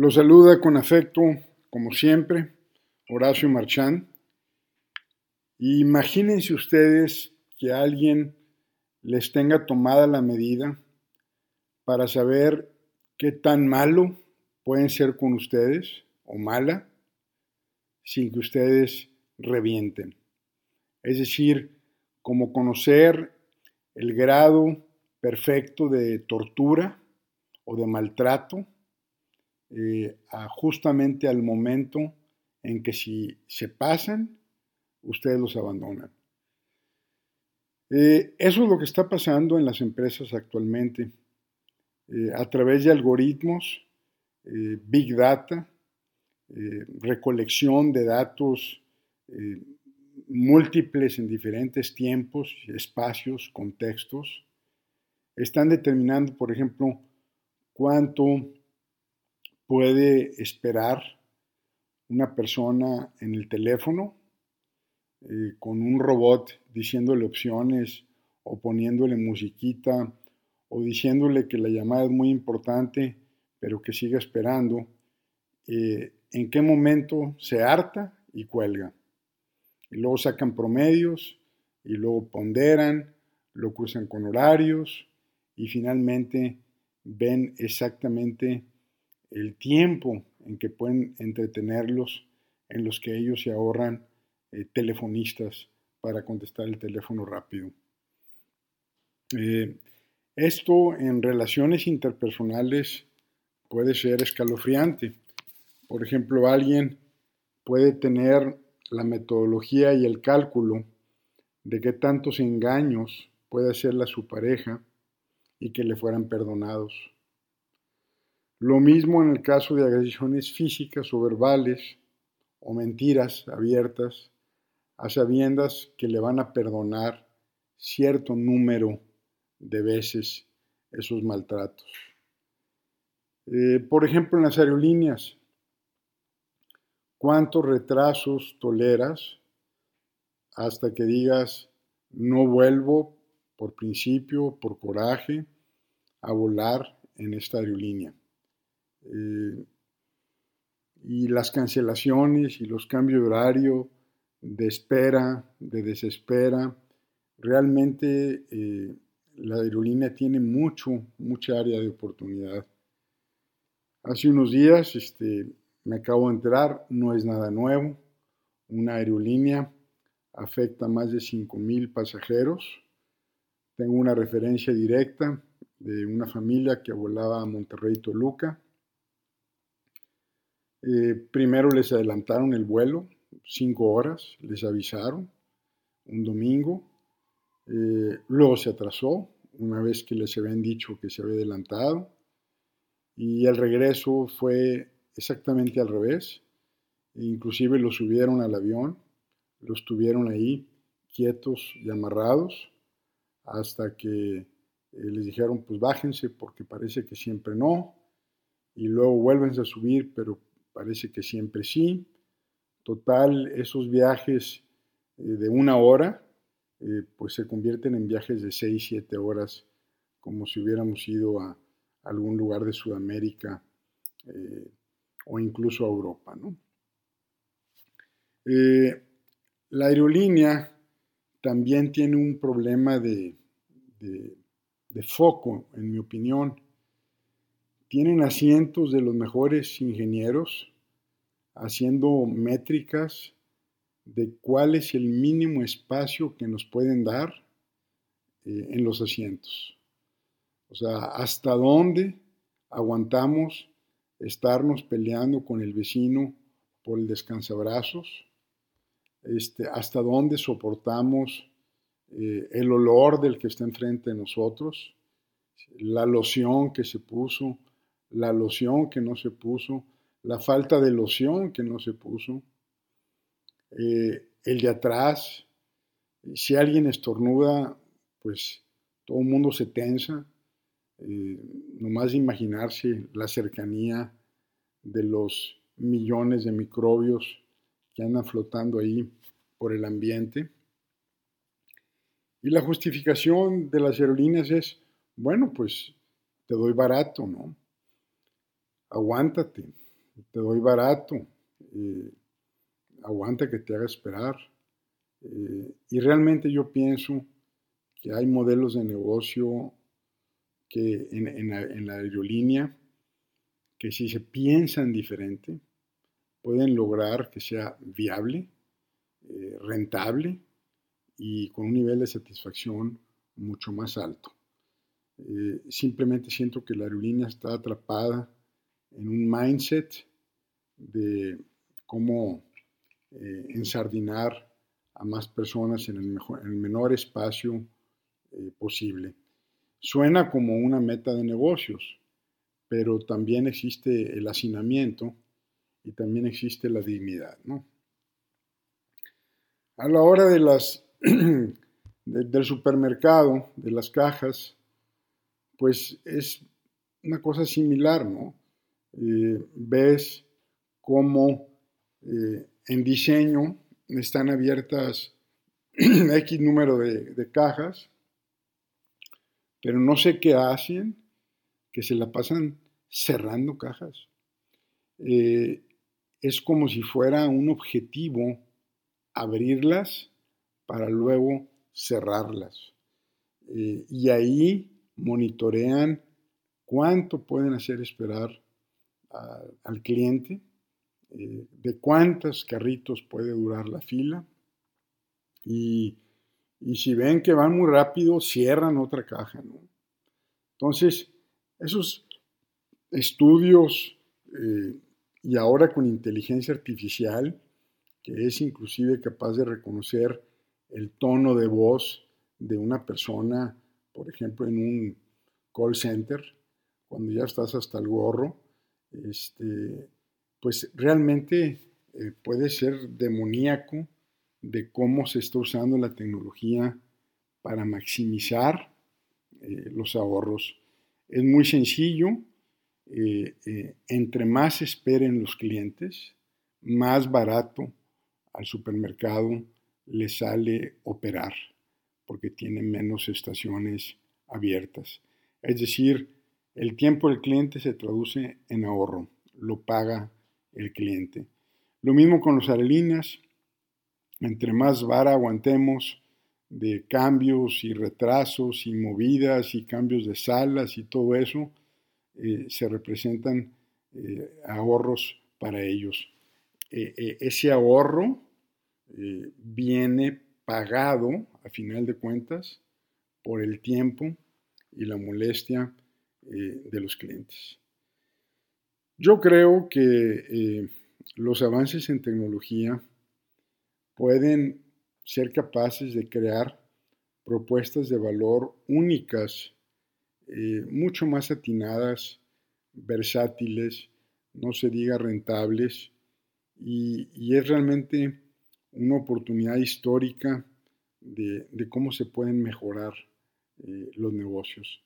Los saluda con afecto, como siempre, Horacio Marchán. Imagínense ustedes que alguien les tenga tomada la medida para saber qué tan malo pueden ser con ustedes o mala sin que ustedes revienten. Es decir, como conocer el grado perfecto de tortura o de maltrato eh, justamente al momento en que si se pasan, ustedes los abandonan. Eh, eso es lo que está pasando en las empresas actualmente. Eh, a través de algoritmos, big data, recolección de datos múltiples en diferentes tiempos, espacios, contextos, están determinando, por ejemplo, cuánto puede esperar una persona en el teléfono eh, con un robot diciéndole opciones o poniéndole musiquita o diciéndole que la llamada es muy importante pero que siga esperando, eh, en qué momento se harta y cuelga. Y luego sacan promedios y luego ponderan, lo cruzan con horarios y finalmente ven exactamente el tiempo en que pueden entretenerlos, en los que ellos se ahorran eh, telefonistas para contestar el teléfono rápido. Eh, esto en relaciones interpersonales puede ser escalofriante. Por ejemplo, alguien puede tener la metodología y el cálculo de qué tantos engaños puede hacerle a su pareja y que le fueran perdonados. Lo mismo en el caso de agresiones físicas o verbales o mentiras abiertas a sabiendas que le van a perdonar cierto número de veces esos maltratos. Eh, por ejemplo, en las aerolíneas, ¿cuántos retrasos toleras hasta que digas no vuelvo por principio, por coraje, a volar en esta aerolínea? Eh, y las cancelaciones y los cambios de horario, de espera, de desespera, realmente eh, la aerolínea tiene mucho, mucha área de oportunidad. Hace unos días este, me acabo de enterar, no es nada nuevo, una aerolínea afecta a más de 5.000 pasajeros. Tengo una referencia directa de una familia que volaba a Monterrey Toluca eh, primero les adelantaron el vuelo, cinco horas, les avisaron, un domingo. Eh, luego se atrasó, una vez que les habían dicho que se había adelantado. Y el regreso fue exactamente al revés. Inclusive los subieron al avión, los tuvieron ahí quietos y amarrados hasta que eh, les dijeron pues bájense porque parece que siempre no y luego vuelven a subir pero parece que siempre sí. Total, esos viajes eh, de una hora, eh, pues se convierten en viajes de seis, siete horas, como si hubiéramos ido a algún lugar de Sudamérica eh, o incluso a Europa. la aerolínea también tiene un problema de foco, en mi opinión tienen asientos de los mejores ingenieros haciendo métricas de cuál es el mínimo espacio que nos pueden dar eh, en los asientos. O sea, hasta dónde aguantamos estarnos peleando con el vecino por el descansabrazos, este, hasta dónde soportamos eh, el olor del que está enfrente de nosotros, la loción que se puso, la loción que no se puso, la falta de loción que no se puso, eh, el de atrás, si alguien estornuda, pues todo el mundo se tensa, eh, nomás de imaginarse la cercanía de los millones de microbios que andan flotando ahí por el ambiente. Y la justificación de las aerolíneas es, bueno, pues te doy barato, ¿no? Aguántate, te doy barato, eh, aguanta que te haga esperar. Eh, y realmente yo pienso que hay modelos de negocio que en, la, aerolínea que si se piensan diferente, pueden lograr que sea viable, eh, rentable y con un nivel de satisfacción mucho más alto. Eh, simplemente siento que la aerolínea está atrapada en un mindset de cómo eh, ensardinar a más personas en el, menor espacio eh, posible. Suena como una meta de negocios, pero también existe el hacinamiento y también existe la dignidad. ¿no? A la hora de las, del supermercado, de las cajas, pues es una cosa similar, ¿no? Eh, ves cómo eh, en diseño están abiertas X número de, cajas, pero no sé qué hacen, que se la pasan cerrando cajas. Eh, es como si fuera un objetivo abrirlas para luego cerrarlas. y ahí monitorean cuánto pueden hacer esperar al cliente, eh, de cuántos carritos puede durar la fila y, si ven que van muy rápido, cierran otra caja. Entonces, esos estudios eh, y ahora con inteligencia artificial, que es inclusive capaz de reconocer el tono de voz de una persona por ejemplo, en un call center, cuando ya estás hasta el gorro, este, pues realmente eh, puede ser demoníaco de cómo se está usando la tecnología para maximizar eh, los ahorros. Es muy sencillo, eh, entre más esperen los clientes, más barato al supermercado le sale operar porque tiene menos estaciones abiertas. Es decir, el tiempo del cliente se traduce en ahorro, lo paga el cliente. Lo mismo con los aerolíneas, entre más vara aguantemos de cambios y retrasos y movidas y cambios de salas y todo eso, eh, se representan eh, ahorros para ellos. Eh, ese ahorro viene pagado, a final de cuentas, por el tiempo y la molestia eh, de los clientes. Yo creo que eh, los avances en tecnología pueden ser capaces de crear propuestas de valor únicas, eh, mucho más atinadas, versátiles, no se diga rentables, y es realmente una oportunidad histórica de, cómo se pueden mejorar los negocios.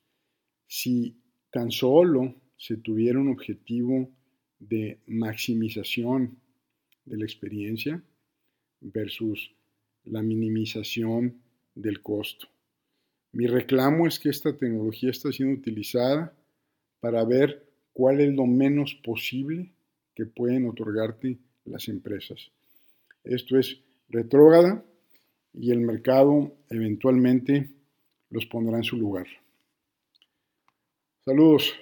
Si tan solo se tuviera un objetivo de maximización de la experiencia versus la minimización del costo. Mi reclamo es que esta tecnología está siendo utilizada para ver cuál es lo menos posible que pueden otorgarte las empresas. Esto es retrógrada y el mercado eventualmente los pondrá en su lugar. Saludos.